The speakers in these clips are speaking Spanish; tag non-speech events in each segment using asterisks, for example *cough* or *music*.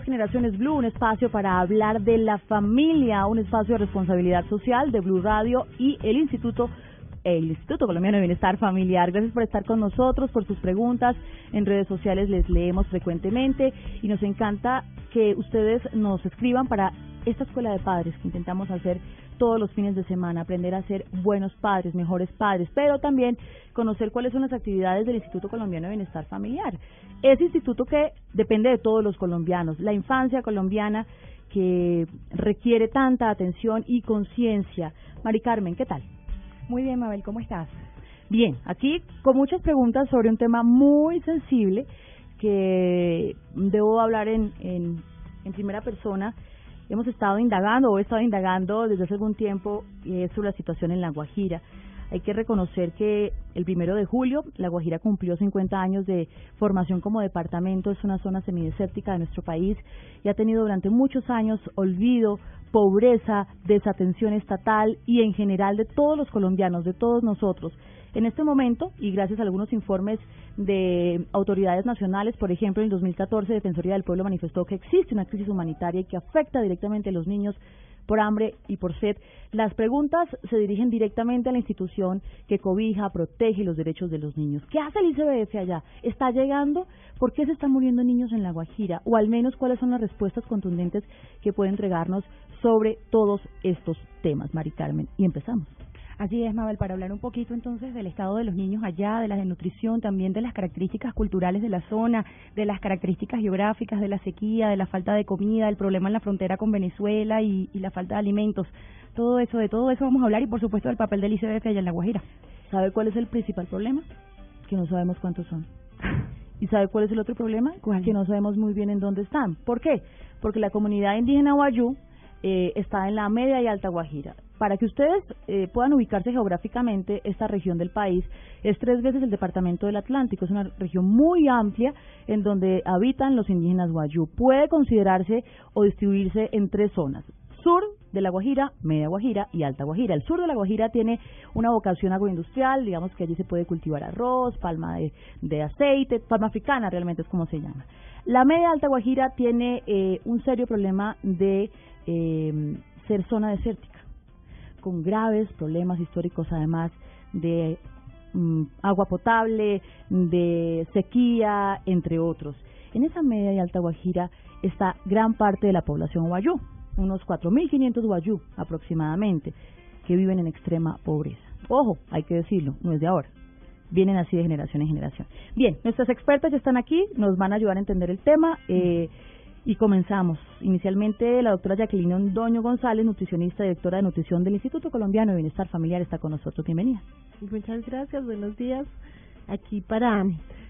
Es Generaciones Blue, un espacio para hablar de la familia, un espacio de responsabilidad social de Blue Radio y el Instituto el Instituto Colombiano de Bienestar Familiar. Gracias por estar con nosotros, por sus preguntas. En redes sociales les leemos frecuentemente y nos encanta que ustedes nos escriban para esta escuela de padres que intentamos hacer todos los fines de semana, aprender a ser buenos padres, mejores padres, pero también conocer cuáles son las actividades del Instituto Colombiano de Bienestar Familiar. Ese instituto que depende de todos los colombianos, la infancia colombiana que requiere tanta atención y conciencia. Mari Carmen, ¿qué tal? Muy bien, Mabel, ¿cómo estás? Bien, aquí con muchas preguntas sobre un tema muy sensible que debo hablar en, en, en primera persona hemos estado indagando o he estado indagando desde hace algún tiempo eh, sobre la situación en La Guajira. Hay que reconocer que el primero de julio La Guajira cumplió 50 años de formación como departamento, es una zona semidesértica de nuestro país y ha tenido durante muchos años olvido, pobreza, desatención estatal y en general de todos los colombianos, de todos nosotros. En este momento, y gracias a algunos informes de autoridades nacionales, por ejemplo, en el 2014 Defensoría del Pueblo manifestó que existe una crisis humanitaria que afecta directamente a los niños por hambre y por sed. Las preguntas se dirigen directamente a la institución que cobija, protege los derechos de los niños. ¿Qué hace el ICBF allá? ¿Está llegando? ¿Por qué se están muriendo niños en La Guajira? O al menos cuáles son las respuestas contundentes que puede entregarnos sobre todos estos temas, Mari Carmen. Y empezamos. Así es, Mabel, para hablar un poquito entonces del estado de los niños allá, de la desnutrición, también de las características culturales de la zona, de las características geográficas, de la sequía, de la falta de comida, el problema en la frontera con Venezuela y, la falta de alimentos. Todo eso, de todo eso vamos a hablar y por supuesto del papel del ICBF allá en La Guajira. ¿Sabe cuál es el principal problema? Que no sabemos cuántos son. ¿Y sabe cuál es el otro problema? Que no sabemos muy bien en dónde están. ¿Por qué? Porque la comunidad indígena Guayú eh, está en la media y alta Guajira. Para que ustedes eh, puedan ubicarse geográficamente, esta región del país es tres veces el departamento del Atlántico. Es una región muy amplia en donde habitan los indígenas Guayú. Puede considerarse o distribuirse en tres zonas. Sur de la Guajira, Media Guajira y Alta Guajira. El sur de la Guajira tiene una vocación agroindustrial, digamos que allí se puede cultivar arroz, palma de, aceite, palma africana realmente es como se llama. La Media Alta Guajira tiene eh, un serio problema de eh, ser zona desértica con graves problemas históricos además de mm, agua potable, de sequía, entre otros. En esa media y alta Guajira está gran parte de la población guayú, unos 4.500 guayú aproximadamente, que viven en extrema pobreza. Ojo, hay que decirlo, no es de ahora. Vienen así de generación en generación. Bien, nuestras expertas ya están aquí, nos van a ayudar a entender el tema. Eh, y comenzamos. Inicialmente, la doctora Jacqueline Ondoño González, nutricionista y directora de nutrición del Instituto Colombiano de Bienestar Familiar, está con nosotros. Bienvenida. Muchas gracias, buenos días. Aquí para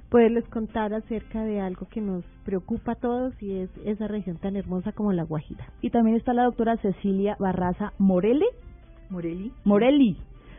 poderles contar acerca de algo que nos preocupa a todos y es esa región tan hermosa como La Guajira. Y también está la doctora Cecilia Barraza Morelli. Morelli. Morelli,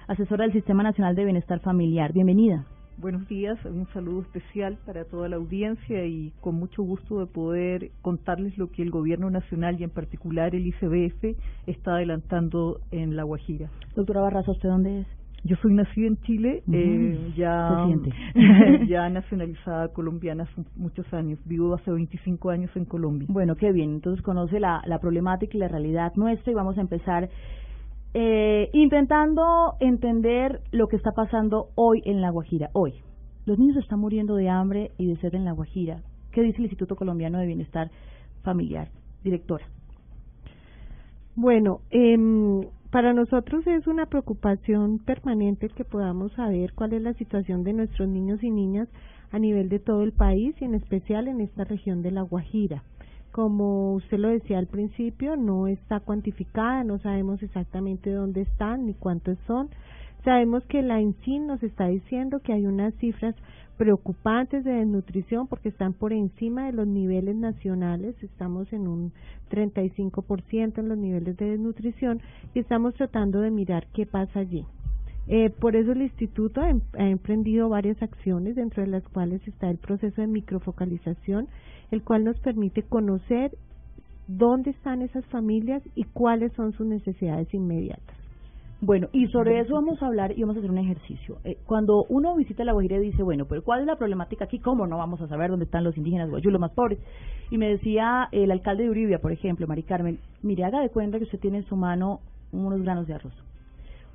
asesora del Sistema Nacional de Bienestar Familiar. Bienvenida. Buenos días, un saludo especial para toda la audiencia y con mucho gusto de poder contarles lo que el Gobierno Nacional y en particular el ICBF está adelantando en La Guajira. Doctora Barraza, ¿usted dónde es? Yo soy nacida en Chile, eh, ya, *laughs* ya nacionalizada colombiana hace muchos años. Vivo hace 25 años en Colombia. Bueno, qué bien. Entonces conoce la, la problemática y la realidad nuestra y vamos a empezar eh, intentando entender lo que está pasando hoy en La Guajira. Hoy, los niños están muriendo de hambre y de sed en La Guajira. ¿Qué dice el Instituto Colombiano de Bienestar Familiar? Directora. Bueno, eh, para nosotros es una preocupación permanente que podamos saber cuál es la situación de nuestros niños y niñas a nivel de todo el país y en especial en esta región de La Guajira. Como usted lo decía al principio, no está cuantificada, no sabemos exactamente dónde están ni cuántos son. Sabemos que la INSIN nos está diciendo que hay unas cifras preocupantes de desnutrición porque están por encima de los niveles nacionales, estamos en un 35% en los niveles de desnutrición y estamos tratando de mirar qué pasa allí. Eh, por eso el instituto em, ha, emprendido varias acciones, dentro de las cuales está el proceso de microfocalización, el cual nos permite conocer dónde están esas familias y cuáles son sus necesidades inmediatas. Bueno, y sobre eso vamos a hablar y vamos a hacer un ejercicio. Eh, cuando uno visita La Guajira y dice, bueno, pero ¿cuál es la problemática aquí? ¿Cómo no vamos a saber dónde están los indígenas guayú, los más pobres? Y me decía el alcalde de Uribia, por ejemplo, Mari Carmen, mire, haga de cuenta que usted tiene en su mano unos granos de arroz.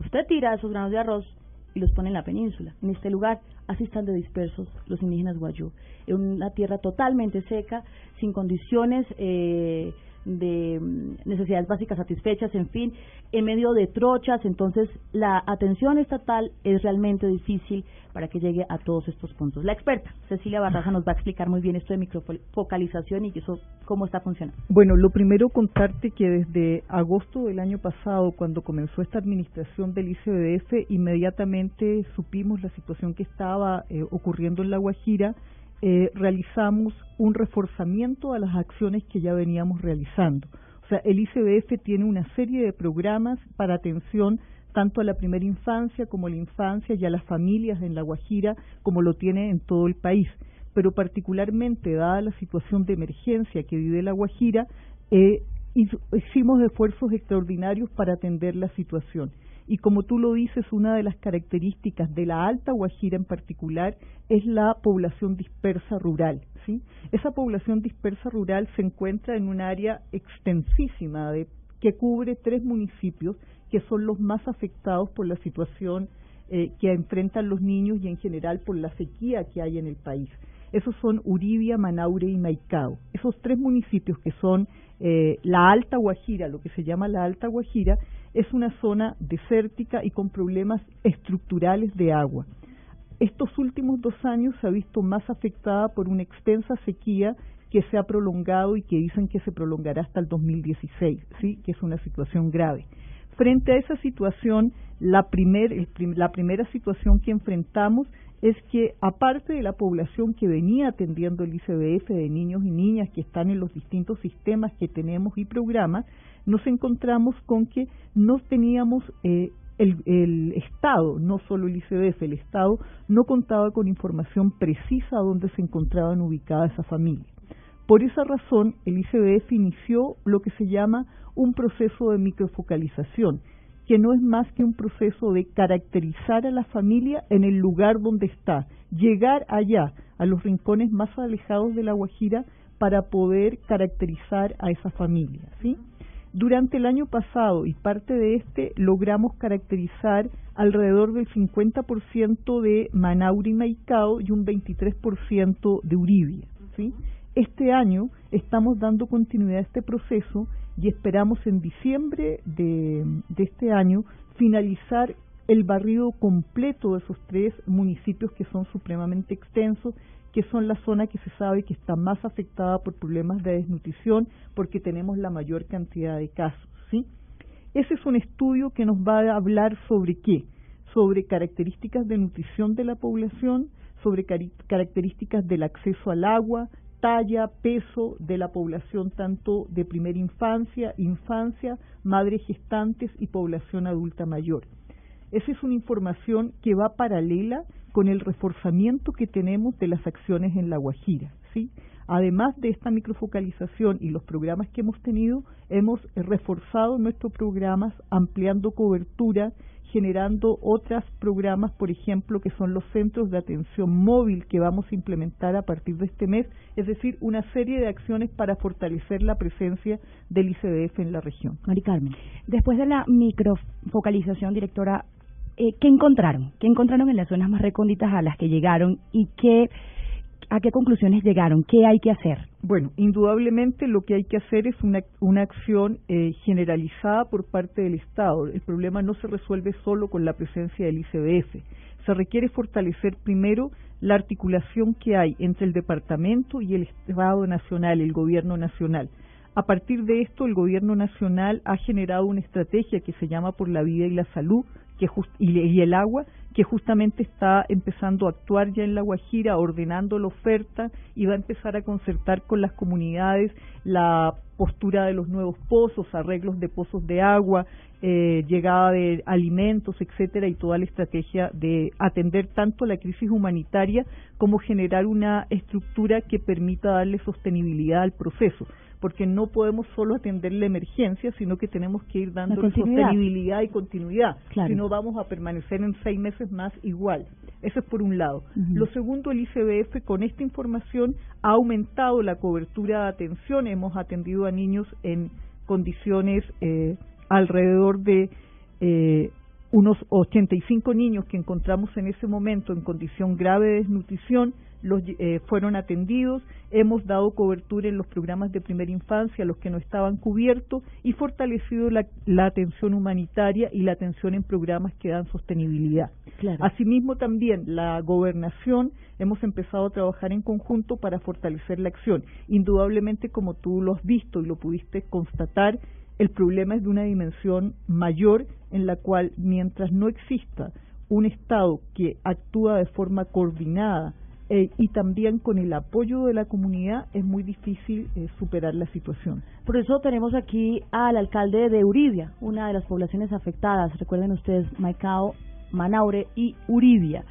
Usted tira esos granos de arroz y los pone en la península. En este lugar, así están de dispersos los indígenas guayú. En una tierra totalmente seca, sin condiciones eh, de mm, necesidades básicas satisfechas, en fin, en medio de trochas, entonces la atención estatal es realmente difícil para que llegue a todos estos puntos. La experta Cecilia Barraza nos va a explicar muy bien esto de microfocalización y eso cómo está funcionando. Bueno, lo primero contarte que desde agosto del año pasado, cuando comenzó esta administración del ICBF, inmediatamente supimos la situación que estaba eh, ocurriendo en La Guajira eh, realizamos un reforzamiento a las acciones que ya veníamos realizando. O sea, el ICBF tiene una serie de programas para atención tanto a la primera infancia como a la infancia y a las familias en La Guajira, como lo tiene en todo el país. Pero particularmente, dada la situación de emergencia que vive La Guajira, eh, hicimos esfuerzos extraordinarios para atender la situación y como tú lo dices, una de las características de la Alta Guajira en particular es la población dispersa rural. ¿sí? Esa población dispersa rural se encuentra en un área extensísima de, que cubre tres municipios que son los más afectados por la situación eh, que enfrentan los niños y en general por la sequía que hay en el país. Esos son Uribia, Manaure y Maicao. Esos tres municipios que son eh, la Alta Guajira, lo que se llama la Alta Guajira, es una zona desértica y con problemas estructurales de agua. Estos últimos dos años se ha visto más afectada por una extensa sequía que se ha prolongado y que dicen que se prolongará hasta el 2016, ¿sí? que es una situación grave. Frente a esa situación, la, la primera situación que enfrentamos es que aparte de la población que venía atendiendo el ICBF de niños y niñas que están en los distintos sistemas que tenemos y programas, nos encontramos con que no teníamos eh, el, el, Estado, no solo el ICBF, el Estado no contaba con información precisa dónde se encontraban ubicadas esas familias. Por esa razón, el ICBF inició lo que se llama un proceso de microfocalización, que no es más que un proceso de caracterizar a la familia en el lugar donde está, llegar allá, a los rincones más alejados de la Guajira, para poder caracterizar a esa familia, ¿sí? Durante el año pasado y parte de este logramos caracterizar alrededor del 50% de Manauri Maicao y un 23% de Uribia. ¿sí? Este año estamos dando continuidad a este proceso y esperamos en diciembre de, este año finalizar el barrido completo de esos tres municipios que son supremamente extensos que son la zona que se sabe que está más afectada por problemas de desnutrición porque tenemos la mayor cantidad de casos, ¿sí? Ese es un estudio que nos va a hablar sobre qué? Sobre características de nutrición de la población, sobre características del acceso al agua, talla, peso de la población tanto de primera infancia, infancia, madres gestantes y población adulta mayor. Esa es una información que va paralela con el reforzamiento que tenemos de las acciones en La Guajira. Además de esta microfocalización y los programas que hemos tenido, hemos reforzado nuestros programas ampliando cobertura, generando otros programas, por ejemplo, que son los centros de atención móvil que vamos a implementar a partir de este mes, es decir, una serie de acciones para fortalecer la presencia del ICDF en la región. Mari Carmen, después de la microfocalización, directora, eh, ¿qué encontraron? ¿Qué encontraron en las zonas más recónditas a las que llegaron y qué, a qué conclusiones llegaron? ¿Qué hay que hacer? Bueno, indudablemente lo que hay que hacer es una, una acción eh, generalizada por parte del Estado. El problema no se resuelve solo con la presencia del ICBF. Se requiere fortalecer primero la articulación que hay entre el departamento y el Estado Nacional, el Gobierno Nacional. A partir de esto, el Gobierno Nacional ha generado una estrategia que se llama Por la Vida y la Salud que y, el agua, que justamente está empezando a actuar ya en La Guajira, ordenando la oferta y va a empezar a concertar con las comunidades la postura de los nuevos pozos, arreglos de pozos de agua, eh, llegada de alimentos, etcétera, y toda la estrategia de atender tanto la crisis humanitaria como generar una estructura que permita darle sostenibilidad al proceso porque no podemos solo atender la emergencia, sino que tenemos que ir dando sostenibilidad y continuidad, si no vamos a permanecer en seis meses más igual. Eso es por un lado. Lo segundo, el ICBF con esta información ha aumentado la cobertura de atención, hemos atendido a niños en condiciones eh, alrededor de eh, unos 85 niños que encontramos en ese momento en condición grave de desnutrición, los, eh, fueron atendidos, hemos dado cobertura en los programas de primera infancia a los que no estaban cubiertos y fortalecido la, atención humanitaria y la atención en programas que dan sostenibilidad. Asimismo también la gobernación hemos empezado a trabajar en conjunto para fortalecer la acción. Indudablemente como tú lo has visto y lo pudiste constatar, el problema es de una dimensión mayor en la cual mientras no exista un Estado que actúa de forma coordinada eh, y también con el apoyo de la comunidad es muy difícil eh, superar la situación. Por eso tenemos aquí al alcalde de Uribia, una de las poblaciones afectadas. Recuerden ustedes, Maicao, Manaure y Uribia.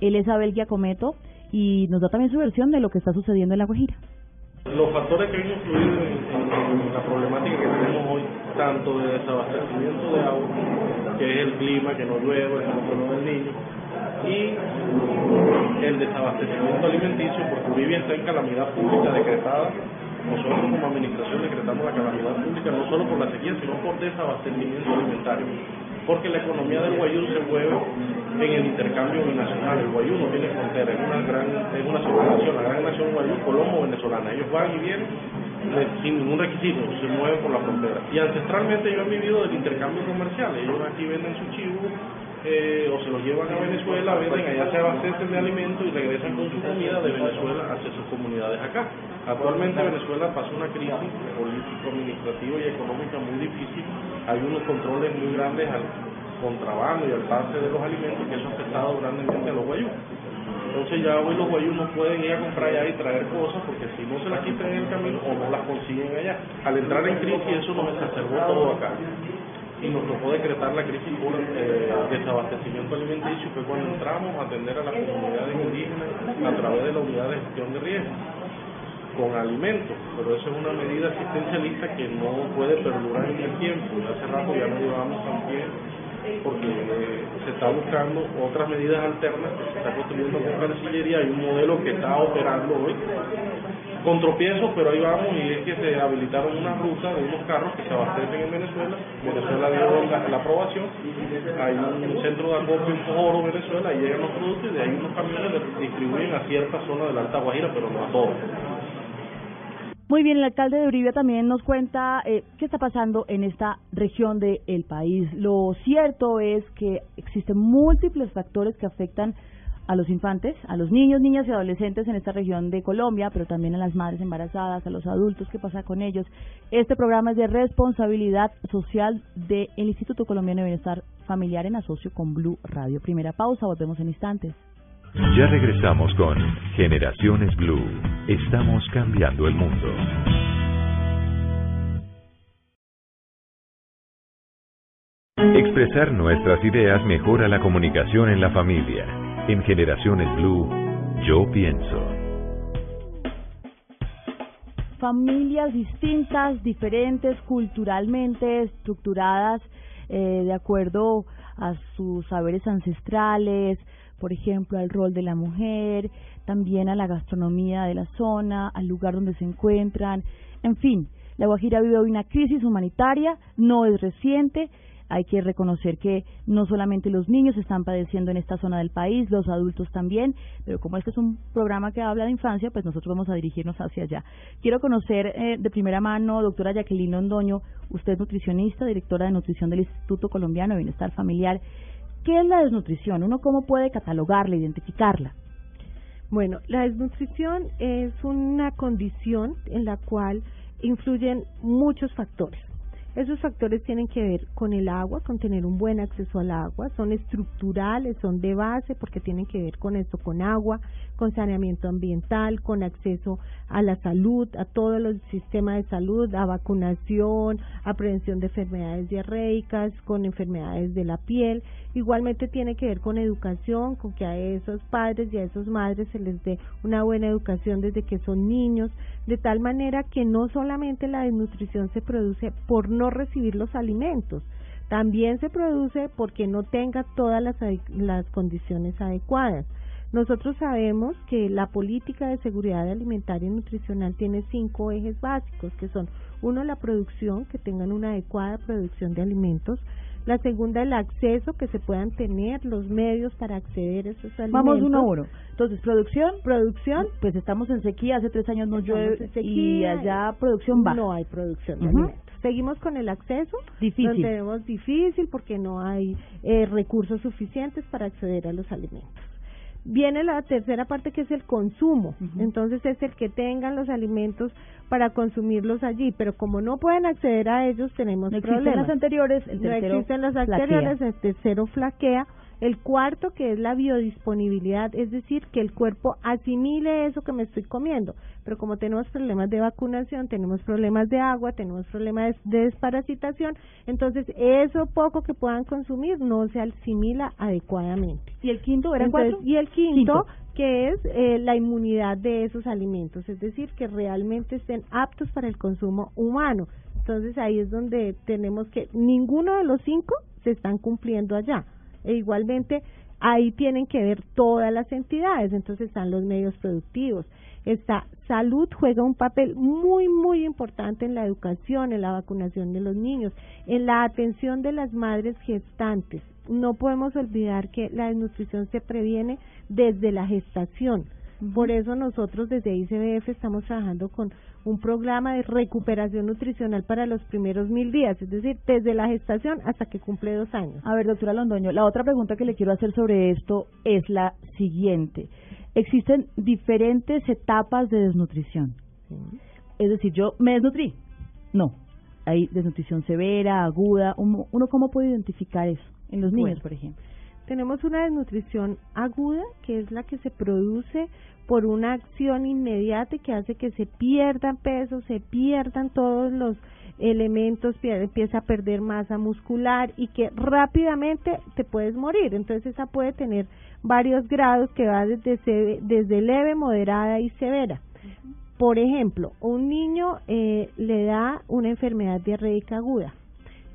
Él es Abel Giacometo y nos da también su versión de lo que está sucediendo en La Guajira. Los factores que han influido en, la problemática que tenemos hoy, tanto de desabastecimiento de agua, que es el clima, que no llueve, el no del niño, y el desabastecimiento alimenticio, porque Bolivia está en calamidad pública decretada. Nosotros como administración decretamos la calamidad pública no solo por la sequía, sino por desabastecimiento alimentario. Porque la economía del Guayú se mueve en el intercambio binacional. El Guayú no tiene frontera, es una gran, es una nación, la gran nación Guayú, colombo-venezolana. Ellos van y vienen sin ningún requisito, se mueven por la frontera. Y ancestralmente ellos han vivido del intercambio comercial. Ellos aquí venden su chivo, eh, o se los llevan a Venezuela, venden allá, se abastecen de alimentos y regresan con su comida de Venezuela hacia sus comunidades acá. Actualmente Venezuela pasa una crisis político, administrativa y económica muy difícil. Hay unos controles muy grandes al contrabando y al pase de los alimentos que eso ha afectado grandemente a los guayús. Entonces ya hoy los guayús no pueden ir a comprar allá y traer cosas porque si no se las quitan en el camino o no las consiguen allá. Al entrar en crisis eso nos exacerbó todo acá y nos tocó decretar la crisis por eh, desabastecimiento alimenticio, fue cuando entramos a atender a las comunidades indígenas a través de la unidad de gestión de riesgo con alimentos, pero eso es una medida asistencialista que no puede perdurar en el tiempo. Y hace rato ya no llevamos también porque eh, se está buscando otras medidas alternas se está construyendo con Cancillería. Hay un modelo que está operando hoy con tropiezos, pero ahí vamos y es que se habilitaron una ruta de unos carros que se abastecen en Venezuela. Venezuela dio la, aprobación. Hay un centro de acopio en Oro, Venezuela, y llegan los productos y de ahí unos camiones distribuyen a cierta zona de la Alta Guajira, pero no a todos. Muy bien, el alcalde de Uribe también nos cuenta eh, qué está pasando en esta región del país. Lo cierto es que existen múltiples factores que afectan a los infantes, a los niños, niñas y adolescentes en esta región de Colombia, pero también a las madres embarazadas, a los adultos, qué pasa con ellos. Este programa es de responsabilidad social del Instituto Colombiano de Bienestar Familiar en asocio con Blue Radio. Primera pausa, volvemos en instantes. Ya regresamos con Generaciones Blue. Estamos cambiando el mundo. Expresar nuestras ideas mejora la comunicación en la familia. En Generaciones Blue, yo pienso. Familias distintas, diferentes, culturalmente estructuradas, eh, de acuerdo a sus saberes ancestrales, por ejemplo, al rol de la mujer, también a la gastronomía de la zona, al lugar donde se encuentran, en fin, la Guajira vive hoy una crisis humanitaria, no es reciente, hay que reconocer que no solamente los niños están padeciendo en esta zona del país, los adultos también, pero como este es un programa que habla de infancia, pues nosotros vamos a dirigirnos hacia allá. Quiero conocer eh, de primera mano, doctora Jacqueline Ondoño, usted es nutricionista, directora de nutrición del Instituto Colombiano de Bienestar Familiar. ¿Qué es la desnutrición? ¿Uno cómo puede catalogarla, identificarla? Bueno, la desnutrición es una condición en la cual influyen muchos factores. Esos factores tienen que ver con el agua, con tener un buen acceso al agua, son estructurales, son de base porque tienen que ver con esto, con agua, con saneamiento ambiental, con acceso a la salud, a todo el sistema de salud, a vacunación, a prevención de enfermedades diarreicas, con enfermedades de la piel. Igualmente tiene que ver con educación, con que a esos padres y a esas madres se les dé una buena educación desde que son niños, de tal manera que no solamente la desnutrición se produce por no recibir los alimentos, también se produce porque no tenga todas las, las condiciones adecuadas. Nosotros sabemos que la política de seguridad alimentaria y nutricional tiene cinco ejes básicos, que son, uno, la producción, que tengan una adecuada producción de alimentos, la segunda, el acceso, que se puedan tener los medios para acceder a esos alimentos. Vamos uno a uno. Entonces, producción, producción, pues estamos en sequía, hace tres años no llueve y allá producción baja. No hay producción de alimentos. Seguimos con el acceso. Difícil. Lo tenemos difícil porque no hay eh, recursos suficientes para acceder a los alimentos. Viene la tercera parte que es el consumo. Entonces es el que tengan los alimentos para consumirlos allí, pero como no pueden acceder a ellos tenemos no problemas. las anteriores, el tercero no existen las anteriores, el tercero flaquea el cuarto, que es la biodisponibilidad, es decir, que el cuerpo asimile eso que me estoy comiendo. Pero como tenemos problemas de vacunación, tenemos problemas de agua, tenemos problemas de desparasitación, entonces eso poco que puedan consumir no se asimila adecuadamente. ¿Y el quinto era cuatro? Y el quinto, que es eh, la inmunidad de esos alimentos, es decir, que realmente estén aptos para el consumo humano. Entonces ahí es donde tenemos que ninguno de los cinco se están cumpliendo allá e igualmente ahí tienen que ver todas las entidades, entonces están los medios productivos. Esta salud juega un papel muy, muy importante en la educación, en la vacunación de los niños, en la atención de las madres gestantes. No podemos olvidar que la desnutrición se previene desde la gestación. Por eso nosotros desde ICBF estamos trabajando con un programa de recuperación nutricional para los primeros mil días, es decir, desde la gestación hasta que cumple dos años. A ver, doctora Londoño, la otra pregunta que le quiero hacer sobre esto es la siguiente. Existen diferentes etapas de desnutrición. Es decir, yo me desnutrí. No. Hay desnutrición severa, aguda. ¿Uno, cómo puede identificar eso en los niños, por ejemplo? Tenemos una desnutrición aguda, que es la que se produce por una acción inmediata que hace que se pierdan peso, se pierdan todos los elementos, empieza a perder masa muscular y que rápidamente te puedes morir. Entonces esa puede tener varios grados que va desde, desde leve, moderada y severa. Por ejemplo, un niño eh, le da una enfermedad diarreica aguda.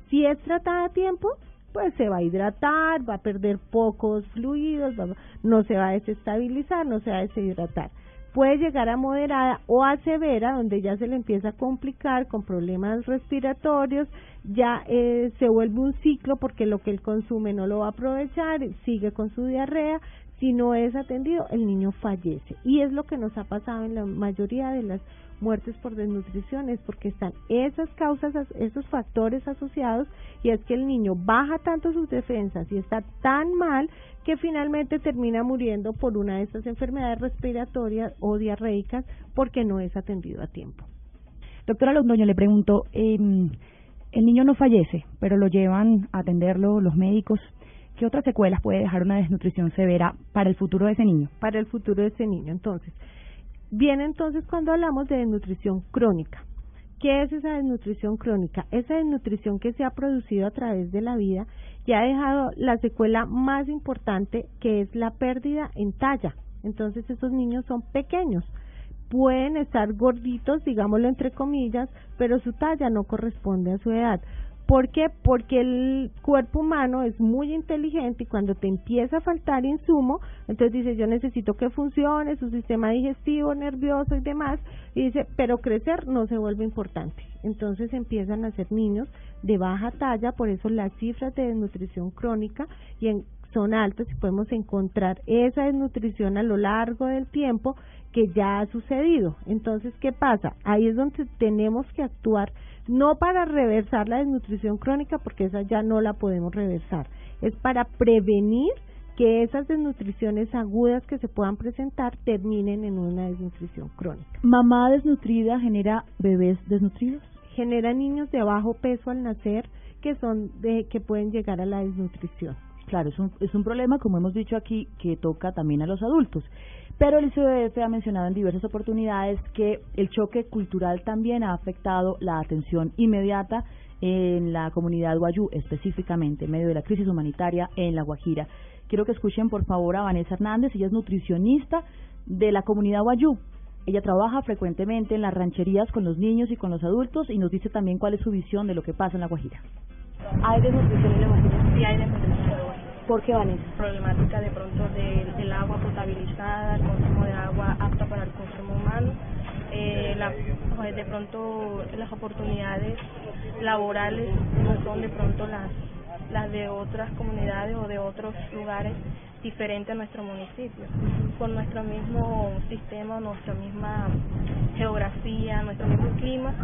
Si es tratada a tiempo, pues se va a hidratar, va a perder pocos fluidos, no se va a desestabilizar, no se va a deshidratar. Puede llegar a moderada o a severa, donde ya se le empieza a complicar con problemas respiratorios, ya eh, se vuelve un ciclo porque lo que él consume no lo va a aprovechar, sigue con su diarrea, si no es atendido, el niño fallece. Y es lo que nos ha pasado en la mayoría de las muertes por desnutrición es porque están esas causas, esos factores asociados y es que el niño baja tanto sus defensas y está tan mal que finalmente termina muriendo por una de estas enfermedades respiratorias o diarreicas porque no es atendido a tiempo. Doctora Londoño, le pregunto, eh, el niño no fallece, pero lo llevan a atenderlo los médicos. ¿Qué otras secuelas puede dejar una desnutrición severa para el futuro de ese niño? Para el futuro de ese niño. Entonces, Viene entonces cuando hablamos de desnutrición crónica. ¿Qué es esa desnutrición crónica? Esa desnutrición que se ha producido a través de la vida y ha dejado la secuela más importante que es la pérdida en talla. Entonces esos niños son pequeños, pueden estar gorditos, digámoslo entre comillas, pero su talla no corresponde a su edad. ¿Por qué? Porque el cuerpo humano es muy inteligente y cuando te empieza a faltar insumo, entonces dice yo necesito que funcione su sistema digestivo, nervioso y demás, y dice, pero crecer no se vuelve importante. Entonces empiezan a ser niños de baja talla, por eso las cifras de desnutrición crónica y en, son altas y podemos encontrar esa desnutrición a lo largo del tiempo que ya ha sucedido. Entonces, ¿qué pasa? Ahí es donde tenemos que actuar no para reversar la desnutrición crónica, porque esa ya no la podemos reversar, es para prevenir que esas desnutriciones agudas que se puedan presentar terminen en una desnutrición crónica. ¿Mamá desnutrida genera bebés desnutridos? Genera niños de bajo peso al nacer que son de que pueden llegar a la desnutrición. Claro, es un, es un problema, como hemos dicho aquí, que toca también a los adultos. Pero el ICBF ha mencionado en diversas oportunidades que el choque cultural también ha afectado la atención inmediata en la comunidad guayú, específicamente en medio de la crisis humanitaria en La Guajira. Quiero que escuchen por favor a Vanessa Hernández, ella es nutricionista de la comunidad Guayú. Ella trabaja frecuentemente en las rancherías con los niños y con los adultos y nos dice también cuál es su visión de lo que pasa en La Guajira. ¿Hay desnutrición en La Guajira? Sí. ¿Por qué, Vanessa? Problemática de pronto del, agua potabilizada, el consumo de agua apta para el consumo humano. Eh, la, pues, de pronto las oportunidades laborales no son de pronto las las de otras comunidades o de otros lugares diferentes a nuestro municipio. Por nuestro mismo sistema, nuestra misma geografía, nuestro mismo clima,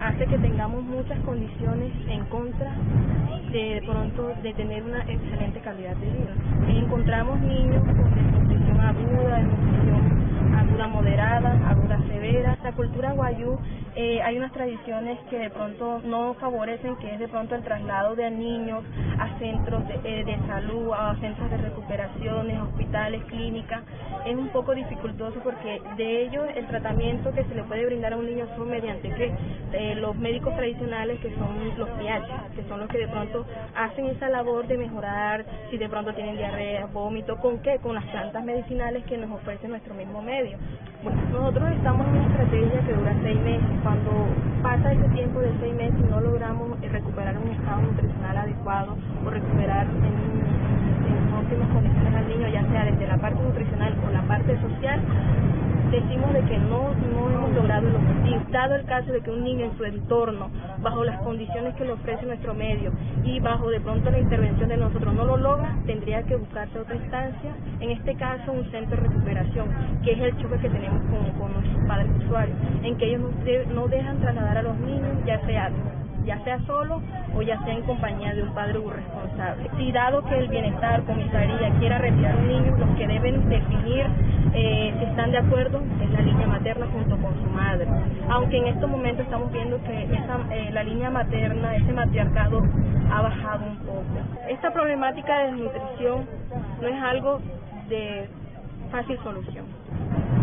hace que tengamos muchas condiciones en contra de, pronto de tener una excelente calidad de vida. encontramos niños con desnutrición aguda, desnutrición aguda moderada, aguda severa. La cultura guayú eh, hay unas tradiciones que de pronto no favorecen, que es de pronto el traslado de niños a centros de, eh, de salud, a centros de recuperaciones, hospitales, clínicas. Es un poco dificultoso porque de ello el tratamiento que se le puede brindar a un niño son mediante que eh, los médicos tradicionales que son los PH, que son los que de pronto hacen esa labor de mejorar si de pronto tienen diarrea, vómito, ¿con qué? Con las plantas medicinales que nos ofrece nuestro mismo Bueno, nosotros estamos en una estrategia que dura seis meses. Cuando pasa ese tiempo de seis meses y no logramos eh, recuperar un estado nutricional adecuado o recuperar en, en óptimas condiciones al niño, ya sea desde la parte nutricional o la parte social, decimos de que no, no hemos logrado el. Dado el caso de que un niño en su entorno, bajo las condiciones que le ofrece nuestro medio y bajo de pronto la intervención de nosotros no lo logra, tendría que buscarse otra instancia, en este caso un centro de recuperación, que es el choque que tenemos con, con nuestros padres usuarios, en que ellos no, no dejan trasladar a los niños, ya sea ya sea solo o ya sea en compañía de un padre responsable. Si dado que el bienestar, comisaría, quiera retirar un niño, los que deben definir eh, si están de acuerdo es la línea materna junto con su madre. Aunque en estos momentos estamos viendo que esa, eh, la línea materna, ese matriarcado ha bajado un poco. Esta problemática de desnutrición no es algo de fácil solución.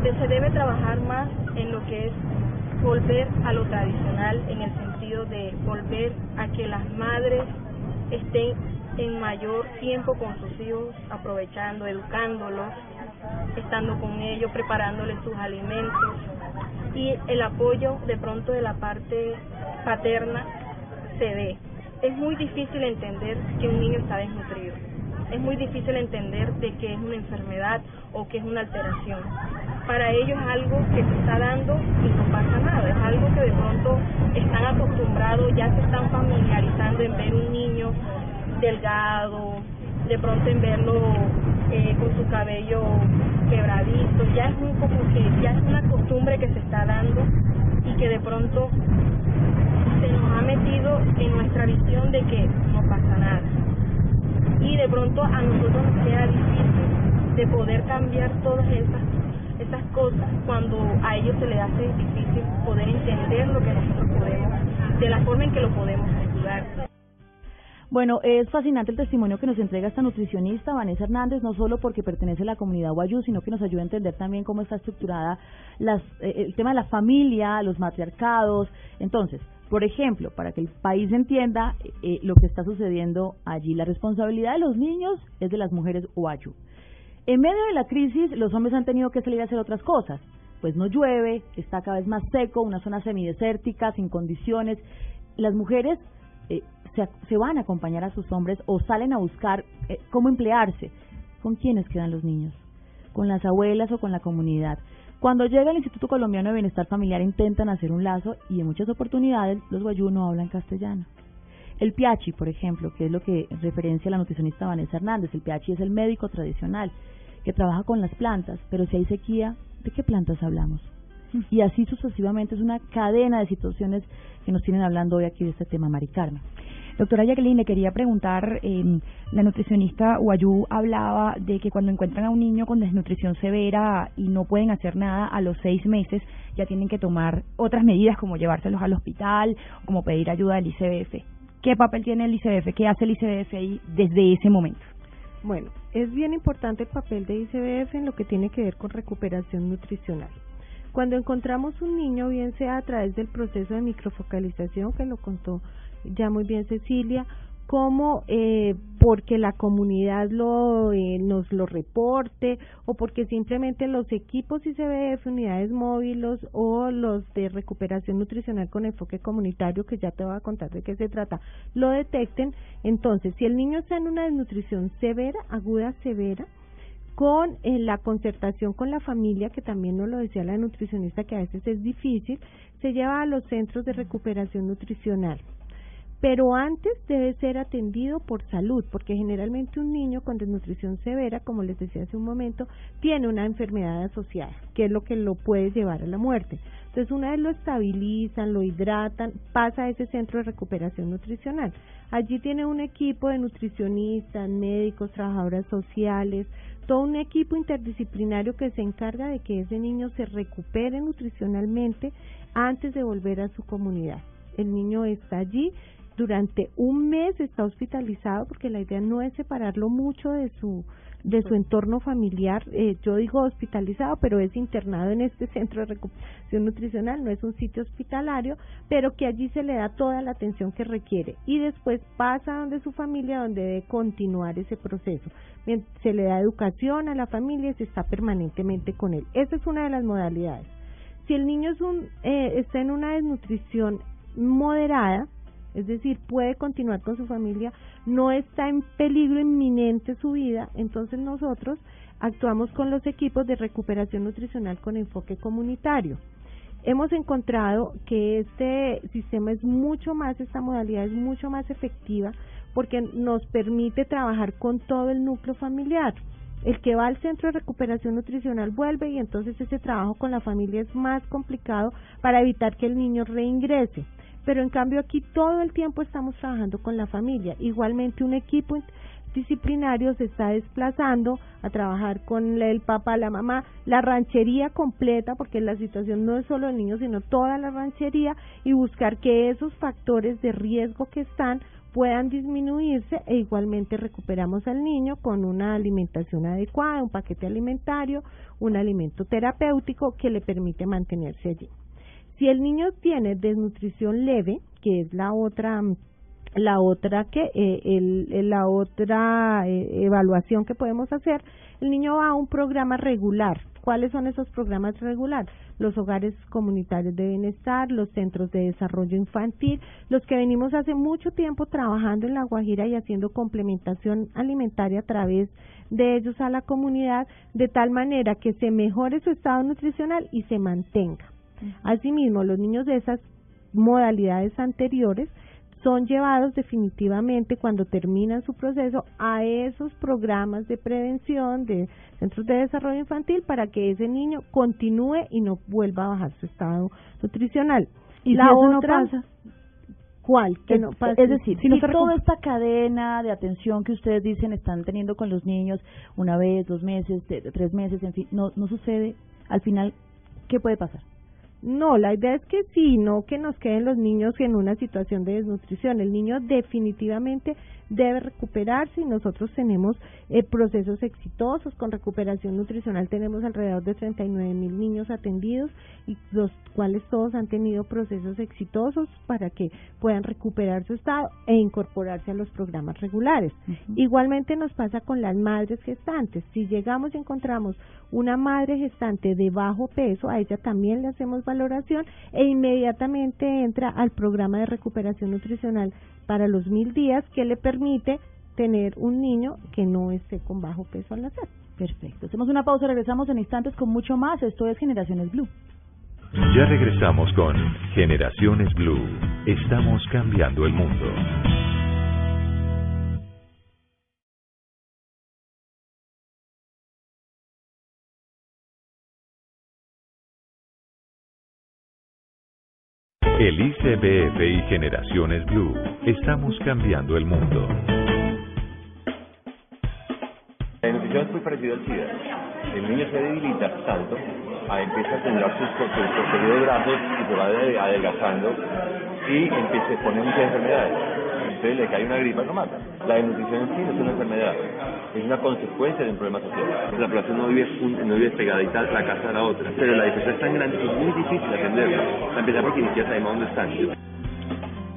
Se debe trabajar más en lo que es volver a lo tradicional en el sentido de volver a que las madres estén en mayor tiempo con sus hijos, aprovechando, educándolos, estando con ellos, preparándoles sus alimentos y el apoyo de pronto de la parte paterna se ve. Es muy difícil entender que un niño está desnutrido. Es muy difícil entender de que es una enfermedad o que es una alteración para ellos es algo que se está dando y no pasa nada, es algo que de pronto están acostumbrados, ya se están familiarizando en ver un niño delgado, de pronto en verlo eh, con su cabello quebradito, ya es un como que ya es una costumbre que se está dando y que de pronto se nos ha metido en nuestra visión de que no pasa nada. Y de pronto a nosotros nos queda difícil de poder cambiar todas esas estas cosas cuando a ellos se les hace difícil poder entender lo que nosotros podemos, de la forma en que lo podemos ayudar. Bueno, es fascinante el testimonio que nos entrega esta nutricionista Vanessa Hernández, no solo porque pertenece a la comunidad Guayú, sino que nos ayuda a entender también cómo está estructurada las, eh, el tema de la familia, los matriarcados. Entonces, por ejemplo, para que el país entienda eh, lo que está sucediendo allí, la responsabilidad de los niños es de las mujeres Guayú. En medio de la crisis, los hombres han tenido que salir a hacer otras cosas. Pues no llueve, está cada vez más seco, una zona semidesértica, sin condiciones. Las mujeres eh, se, van a acompañar a sus hombres o salen a buscar eh, cómo emplearse. ¿Con quiénes quedan los niños? ¿Con las abuelas o con la comunidad? Cuando llega el Instituto Colombiano de Bienestar Familiar intentan hacer un lazo y en muchas oportunidades los guayú no hablan castellano. El piachi, por ejemplo, que es lo que referencia la nutricionista Vanessa Hernández, el piachi es el médico tradicional que trabaja con las plantas, pero si hay sequía, ¿de qué plantas hablamos? Mm. Y así sucesivamente es una cadena de situaciones que nos tienen hablando hoy aquí de este tema, Mari Carmen. Doctora Jacqueline, le quería preguntar, eh, la nutricionista Guayú hablaba de que cuando encuentran a un niño con desnutrición severa y no pueden hacer nada a los seis meses, ya tienen que tomar otras medidas como llevárselos al hospital, como pedir ayuda del ICBF. ¿Qué papel tiene el ICBF? ¿Qué hace el ICBF ahí desde ese momento? Bueno, es bien importante el papel de ICBF en lo que tiene que ver con recuperación nutricional. Cuando encontramos un niño, bien sea a través del proceso de microfocalización, que lo contó ya muy bien Cecilia, como eh, porque la comunidad lo eh, nos lo reporte o porque simplemente los equipos ICBF, unidades móviles o los de recuperación nutricional con enfoque comunitario, que ya te voy a contar de qué se trata, lo detecten. Entonces, si el niño está en una desnutrición severa, aguda, severa, con eh, la concertación con la familia, que también nos lo decía la nutricionista, que a veces es difícil, se lleva a los centros de recuperación nutricional pero antes debe ser atendido por salud, porque generalmente un niño con desnutrición severa, como les decía hace un momento, tiene una enfermedad asociada, que es lo que lo puede llevar a la muerte. Entonces, una vez lo estabilizan, lo hidratan, pasa a ese centro de recuperación nutricional. Allí tiene un equipo de nutricionistas, médicos, trabajadoras sociales, todo un equipo interdisciplinario que se encarga de que ese niño se recupere nutricionalmente antes de volver a su comunidad. El niño está allí durante un mes está hospitalizado porque la idea no es separarlo mucho de su de su entorno familiar, eh, yo digo hospitalizado, pero es internado en este *laughs* centro de recuperación nutricional, no es un sitio hospitalario, pero que allí se le da toda la atención que requiere y después pasa donde su familia, donde debe continuar ese proceso. Se le da educación a la familia y se está permanentemente con él. Esa es una de las modalidades. Si el niño es un, eh, está en una desnutrición moderada, es decir, puede continuar con su familia, no está en peligro inminente su vida, entonces nosotros actuamos con los equipos de recuperación nutricional con enfoque comunitario. Hemos encontrado que este sistema es mucho más, esta modalidad es mucho más efectiva porque nos permite trabajar con todo el núcleo familiar. El que va al centro de recuperación nutricional vuelve y entonces ese trabajo con la familia es más complicado para evitar que el niño reingrese pero en cambio aquí todo el tiempo estamos trabajando con la familia. Igualmente un equipo disciplinario se está desplazando a trabajar con el papá, la mamá, la ranchería completa, porque la situación no es solo el niño, sino toda la ranchería, y buscar que esos factores de riesgo que están puedan disminuirse e igualmente recuperamos al niño con una alimentación adecuada, un paquete alimentario, un alimento terapéutico que le permite mantenerse allí. Si el niño tiene desnutrición leve, que es la otra la otra que eh, el, la otra eh, evaluación que podemos hacer, el niño va a un programa regular. ¿Cuáles son esos programas regular? Los hogares comunitarios de bienestar, los centros de desarrollo infantil, los que venimos hace mucho tiempo trabajando en La Guajira y haciendo complementación alimentaria a través de ellos a la comunidad, de tal manera que se mejore su estado nutricional y se mantenga. Asimismo, los niños de esas modalidades anteriores son llevados definitivamente cuando terminan su proceso a esos programas de prevención de centros de desarrollo infantil para que ese niño continúe y no vuelva a bajar su estado nutricional. Y la otra, pasa, ¿Cuál? Que es, no pasa, es decir, si, toda esta cadena de atención que ustedes dicen están teniendo con los niños una vez, dos meses, tres meses, en fin, no, no sucede, al final, ¿qué puede pasar? No, la idea es que sí, no que nos queden los niños en una situación de desnutrición. El niño definitivamente debe recuperarse y nosotros tenemos eh, procesos exitosos con recuperación nutricional. Tenemos alrededor de 39 mil niños atendidos y los cuales todos han tenido procesos exitosos para que puedan recuperar su estado e incorporarse a los programas regulares. Igualmente nos pasa con las madres gestantes. Si llegamos y encontramos una madre gestante de bajo peso, a ella también le hacemos valoración e inmediatamente entra al programa de recuperación nutricional para los mil días que le permite tener un niño que no esté con bajo peso al nacer. Perfecto. Hacemos una pausa, regresamos en instantes con mucho más. Esto es Generaciones Blue. Ya regresamos con Generaciones Blue. Estamos cambiando el mundo. El ICBF y Generaciones Blue. Estamos cambiando el mundo. La nutrición es muy parecida al SIDA. El niño se debilita tanto, empieza a acumular sus, sus periodos grasos y se va adelgazando y empieza, a poner muchas enfermedades. Entonces le cae una gripa, lo mata. La desnutrición en sí no es una enfermedad, es una consecuencia de un problema social. La población no vive, no vive pegadita la casa de la otra, pero la diferencia es tan grande que es muy difícil atenderla. A empezar porque ni siquiera sabemos dónde están.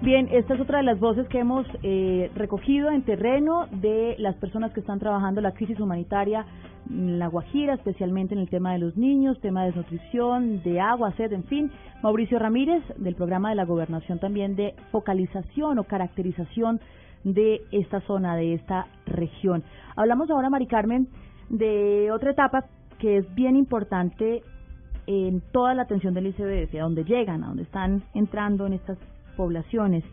Bien, esta es otra de las voces que hemos eh, recogido en terreno de las personas que están trabajando la crisis humanitaria en La Guajira, especialmente en el tema de los niños, tema de desnutrición, de agua, sed, en fin. Mauricio Ramírez, del programa de la gobernación también de focalización o caracterización de esta zona, de esta región. Hablamos ahora, Mari Carmen, de otra etapa que es bien importante en toda la atención del ICBF, a dónde llegan, a dónde están entrando en estas poblaciones.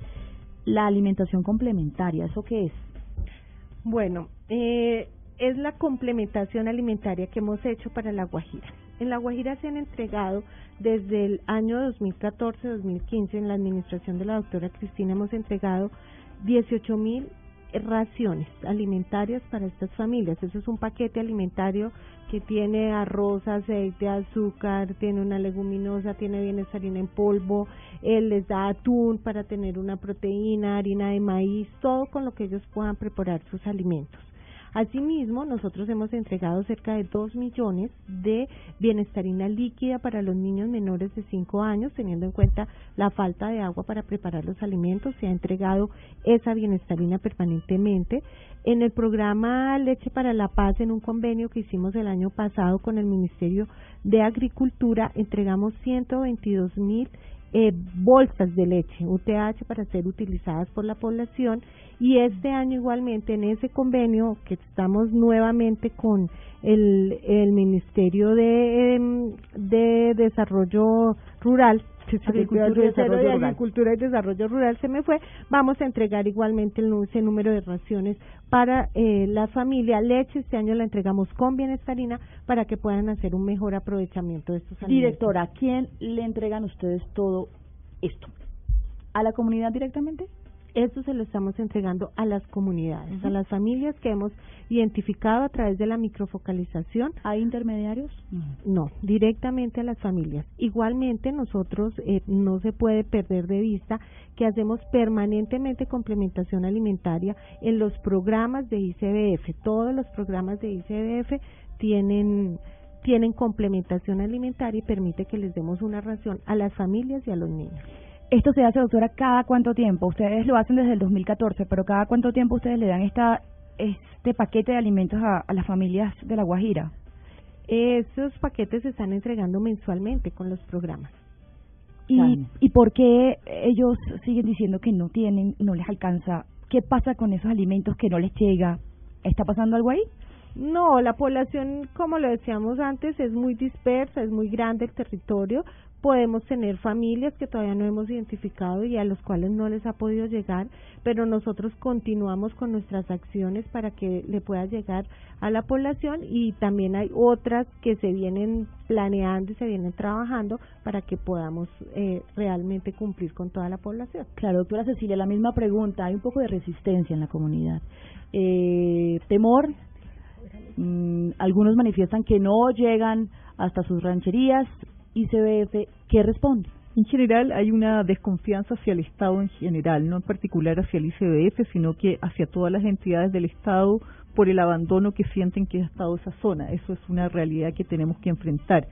La alimentación complementaria, ¿eso qué es? Bueno, eh, es la complementación alimentaria que hemos hecho para La Guajira. En La Guajira se han entregado desde el año 2014-2015 en la administración de la doctora Cristina hemos entregado 18 mil raciones alimentarias para estas familias. Eso es un paquete alimentario que tiene arroz, aceite, azúcar, tiene una leguminosa, tiene bienestarina en polvo, él les da atún para tener una proteína, harina de maíz, todo con lo que ellos puedan preparar sus alimentos. Asimismo, nosotros hemos entregado cerca de 2 millones de bienestarina líquida para los niños menores de 5 años, teniendo en cuenta la falta de agua para preparar los alimentos. Se ha entregado esa bienestarina permanentemente. En el programa Leche para la Paz, en un convenio que hicimos el año pasado con el Ministerio de Agricultura, entregamos 122 mil eh, bolsas de leche UTH para ser utilizadas por la población. Y este año igualmente en ese convenio que estamos nuevamente con el, el Ministerio de, em, de Desarrollo Rural Agricultura, y Desarrollo Agricultura y Desarrollo Rural se me fue, vamos a entregar igualmente el, ese número de raciones para eh, la familia. Leche este año la entregamos con bienestarina para que puedan hacer un mejor aprovechamiento de estos alimentos. Directora, ¿a quién le entregan ustedes todo esto? ¿A la comunidad directamente? Esto se lo estamos entregando a las comunidades, a las familias que hemos identificado a través de la microfocalización. ¿Hay intermediarios? No, directamente a las familias. Igualmente nosotros eh, no se puede perder de vista que hacemos permanentemente complementación alimentaria en los programas de ICBF. Todos los programas de ICBF tienen tienen complementación alimentaria y permite que les demos una ración a las familias y a los niños. Esto se hace, doctora, cada cuánto tiempo. Ustedes lo hacen desde el 2014, pero cada cuánto tiempo ustedes le dan esta este paquete de alimentos a, las familias de La Guajira. Esos paquetes se están entregando mensualmente con los programas. ¿Y, ¿Y por qué ellos siguen diciendo que no tienen, no les alcanza? ¿Qué pasa con esos alimentos que no les llega? ¿Está pasando algo ahí? No, la población, como lo decíamos antes, es muy dispersa, es muy grande el territorio, podemos tener familias que todavía no hemos identificado y a los cuales no les ha podido llegar, pero nosotros continuamos con nuestras acciones para que le pueda llegar a la población y también hay otras que se vienen planeando y se vienen trabajando para que podamos eh, realmente cumplir con toda la población. Claro, doctora Cecilia, la misma pregunta, hay un poco de resistencia en la comunidad. Eh, temor, mm, algunos manifiestan que no llegan hasta sus rancherías, ICBF, ¿qué responde? En general hay una desconfianza hacia el Estado en general, no en particular hacia el ICBF, sino que hacia todas las entidades del Estado por el abandono que sienten que ha estado esa zona. Eso es una realidad que tenemos que enfrentar.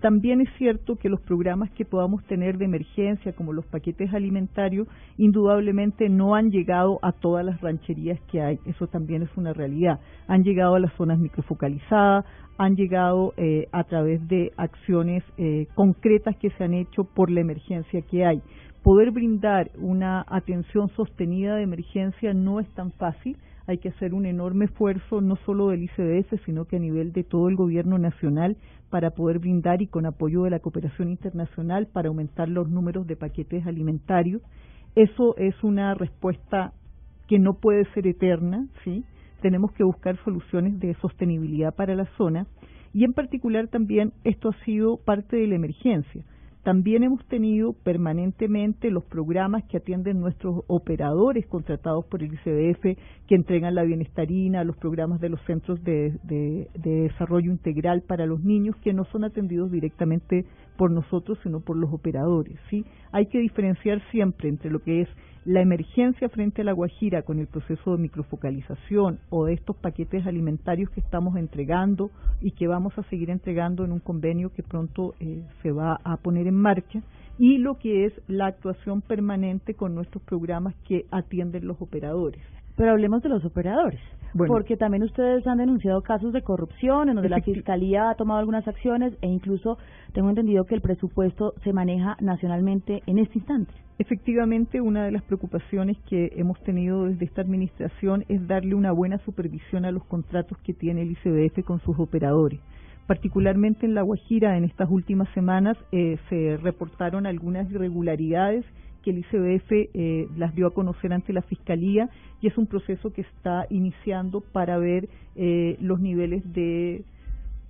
También es cierto que los programas que podamos tener de emergencia, como los paquetes alimentarios, indudablemente no han llegado a todas las rancherías que hay. Eso también es una realidad. Han llegado a las zonas microfocalizadas, han llegado eh, a través de acciones eh, concretas que se han hecho por la emergencia que hay. Poder brindar una atención sostenida de emergencia no es tan fácil hay que hacer un enorme esfuerzo, no solo del ICDF, sino que a nivel de todo el gobierno nacional, para poder brindar y con apoyo de la cooperación internacional para aumentar los números de paquetes alimentarios. Eso es una respuesta que no puede ser eterna, ¿sí? Tenemos que buscar soluciones de sostenibilidad para la zona y en particular también esto ha sido parte de la emergencia También hemos tenido permanentemente los programas que atienden nuestros operadores contratados por el ICDF, que entregan la bienestarina, los programas de los centros de, de, desarrollo integral para los niños, que no son atendidos directamente por nosotros, sino por los operadores. ¿sí? Hay que diferenciar siempre entre lo que es la emergencia frente a la Guajira con el proceso de microfocalización o de estos paquetes alimentarios que estamos entregando y que vamos a seguir entregando en un convenio que pronto eh, se va a poner en marcha y lo que es la actuación permanente con nuestros programas que atienden los operadores. Pero hablemos de los operadores, porque también ustedes han denunciado casos de corrupción en donde la Fiscalía ha tomado algunas acciones e incluso tengo entendido que el presupuesto se maneja nacionalmente en este instante. Efectivamente, una de las preocupaciones que hemos tenido desde esta administración es darle una buena supervisión a los contratos que tiene el ICBF con sus operadores. Particularmente en La Guajira, en estas últimas semanas eh, se reportaron algunas irregularidades que el ICBF eh, las dio a conocer ante la Fiscalía y es un proceso que está iniciando para ver eh, los niveles de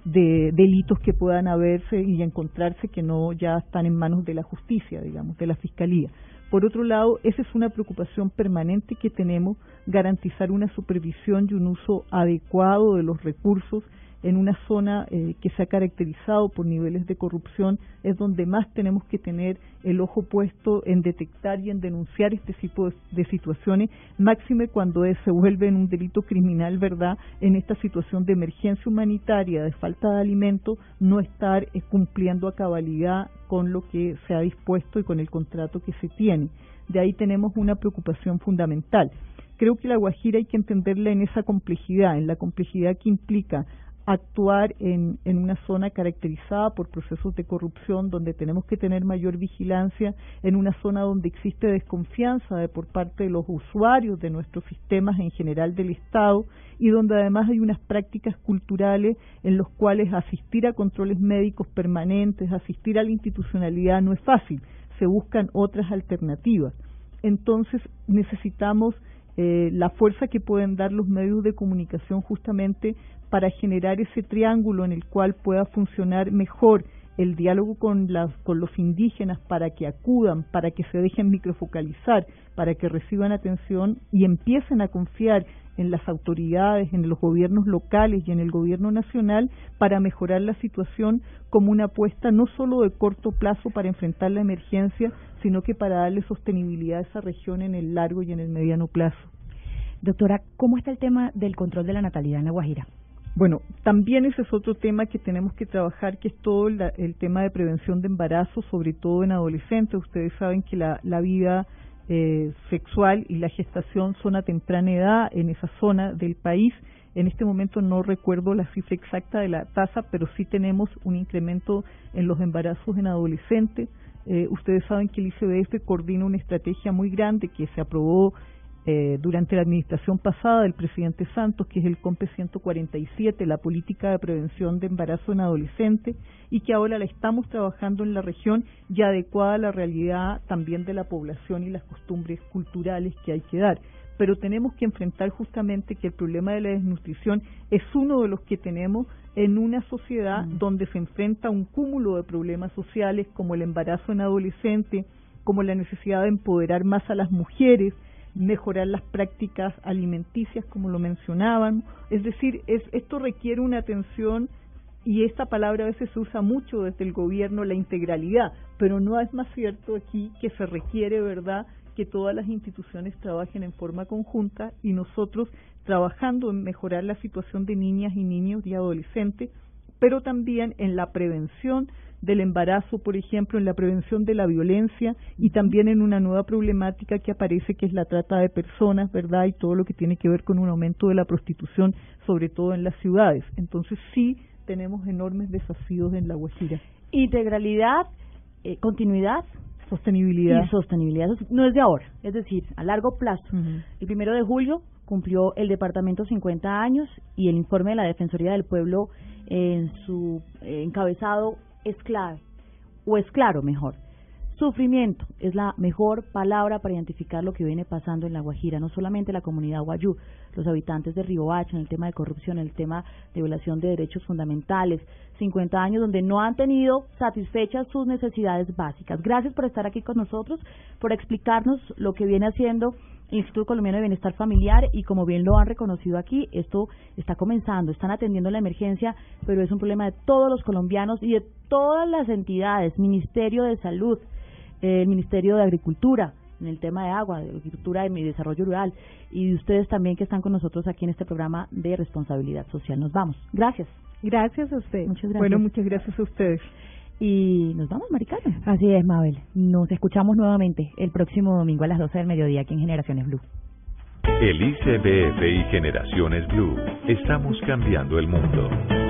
de delitos que puedan haberse y encontrarse que no ya están en manos de la justicia, digamos, de la fiscalía. Por otro lado, esa es una preocupación permanente que tenemos, garantizar una supervisión y un uso adecuado de los recursos en una zona eh, que se ha caracterizado por niveles de corrupción, es donde más tenemos que tener el ojo puesto en detectar y en denunciar este tipo de, situaciones, máxime cuando se vuelve en un delito criminal, ¿verdad? En esta situación de emergencia humanitaria, de falta de alimento, no estar eh, cumpliendo a cabalidad con lo que se ha dispuesto y con el contrato que se tiene. De ahí tenemos una preocupación fundamental. Creo que la Guajira hay que entenderla en esa complejidad, en la complejidad que implica actuar en, en, una zona caracterizada por procesos de corrupción, donde tenemos que tener mayor vigilancia, en una zona donde existe desconfianza de, por parte de los usuarios de nuestros sistemas en general del Estado y donde además hay unas prácticas culturales en los cuales asistir a controles médicos permanentes, asistir a la institucionalidad no es fácil, se buscan otras alternativas. Entonces necesitamos eh, la fuerza que pueden dar los medios de comunicación justamente para generar ese triángulo en el cual pueda funcionar mejor el diálogo con, las, con los indígenas para que acudan, para que se dejen microfocalizar, para que reciban atención y empiecen a confiar en las autoridades, en los gobiernos locales y en el gobierno nacional para mejorar la situación como una apuesta no solo de corto plazo para enfrentar la emergencia, sino que para darle sostenibilidad a esa región en el largo y en el mediano plazo. Doctora, ¿cómo está el tema del control de la natalidad en La Guajira? Bueno, también ese es otro tema que tenemos que trabajar, que es todo el tema de prevención de embarazo, sobre todo en adolescentes. Ustedes saben que la, la vida eh, sexual y la gestación son a temprana edad en esa zona del país. En este momento no recuerdo la cifra exacta de la tasa, pero sí tenemos un incremento en los embarazos en adolescentes. Eh, ustedes saben que el ICDF coordina una estrategia muy grande que se aprobó eh, durante la administración pasada del presidente Santos, que es el COMPE 147, la política de prevención de embarazo en adolescente, y que ahora la estamos trabajando en la región y adecuada a la realidad también de la población y las costumbres culturales que hay que dar. Pero tenemos que enfrentar justamente que el problema de la desnutrición es uno de los que tenemos en una sociedad mm. donde se enfrenta un cúmulo de problemas sociales como el embarazo en adolescente, como la necesidad de empoderar más a las mujeres, mejorar las prácticas alimenticias, como lo mencionaban. Es decir, es, esto requiere una atención y esta palabra a veces se usa mucho desde el gobierno, la integralidad, pero no es más cierto aquí que se requiere, ¿verdad?, que todas las instituciones trabajen en forma conjunta y nosotros trabajando en mejorar la situación de niñas y niños y adolescentes, pero también en la prevención del embarazo, por ejemplo, en la prevención de la violencia y también en una nueva problemática que aparece que es la trata de personas, ¿verdad? Y todo lo que tiene que ver con un aumento de la prostitución, sobre todo en las ciudades. Entonces sí tenemos enormes desafíos en la Guajira. Integralidad, eh, continuidad, sostenibilidad. Y sostenibilidad no es de ahora, es decir, a largo plazo. El primero de julio cumplió el departamento 50 años y el informe de la Defensoría del Pueblo en su encabezado es clave, o es claro mejor. Sufrimiento es la mejor palabra para identificar lo que viene pasando en La Guajira, no solamente la comunidad guayú, los habitantes de Hacha en el tema de corrupción, en el tema de violación de derechos fundamentales, 50 años donde no han tenido satisfechas sus necesidades básicas. Gracias por estar aquí con nosotros, por explicarnos lo que viene haciendo Instituto Colombiano de Bienestar Familiar y como bien lo han reconocido aquí, esto está comenzando, están atendiendo la emergencia, pero es un problema de todos los colombianos y de todas las entidades, Ministerio de Salud, el Ministerio de Agricultura, en el tema de agua, de agricultura y desarrollo rural, y de ustedes también que están con nosotros aquí en este programa de responsabilidad social. Nos vamos. Gracias. Gracias a usted. Muchas gracias. Bueno, muchas gracias a ustedes. Y nos vamos, Maricano. Así es, Mabel. Nos escuchamos nuevamente el próximo domingo a las 12 del mediodía aquí en Generaciones Blue. El ICBF y Generaciones Blue. Estamos cambiando el mundo.